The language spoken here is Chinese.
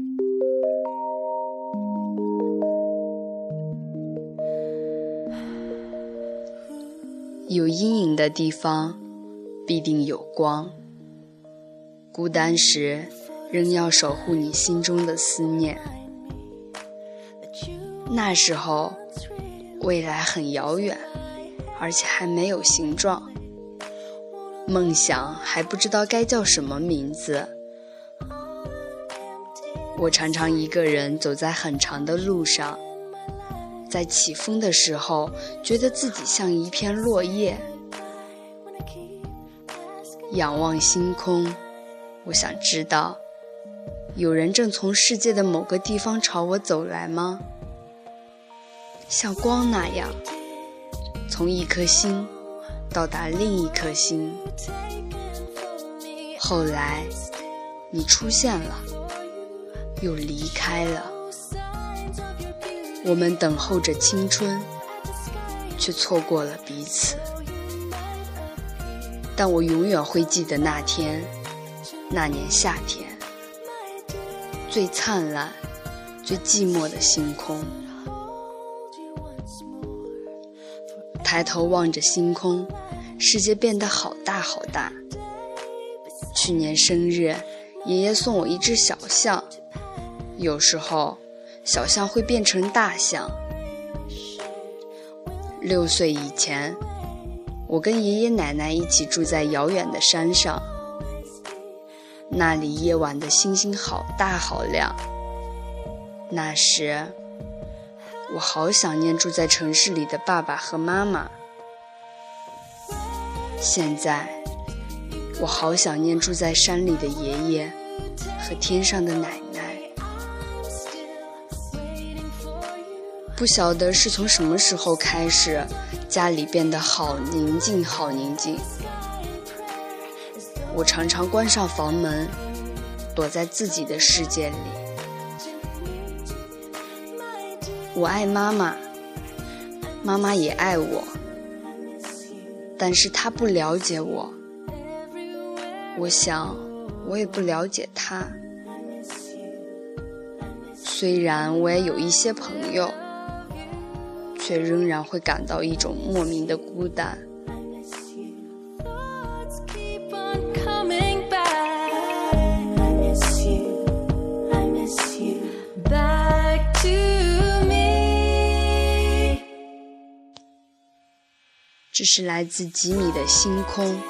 有阴影的地方，必定有光。孤单时，仍要守护你心中的思念。那时候，未来很遥远，而且还没有形状，梦想还不知道该叫什么名字。我常常一个人走在很长的路上。在起风的时候，觉得自己像一片落叶。仰望星空，我想知道，有人正从世界的某个地方朝我走来吗？像光那样，从一颗星到达另一颗星。后来，你出现了，又离开了。我们等候着青春，却错过了彼此。但我永远会记得那天，那年夏天，最灿烂、最寂寞的星空。抬头望着星空，世界变得好大好大。去年生日，爷爷送我一只小象，有时候。小象会变成大象。六岁以前，我跟爷爷奶奶一起住在遥远的山上，那里夜晚的星星好大好亮。那时，我好想念住在城市里的爸爸和妈妈。现在，我好想念住在山里的爷爷和天上的奶奶。不晓得是从什么时候开始，家里变得好宁静，好宁静。我常常关上房门，躲在自己的世界里。我爱妈妈，妈妈也爱我，但是她不了解我。我想，我也不了解她。虽然我也有一些朋友。却仍然会感到一种莫名的孤单。这是来自吉米的星空。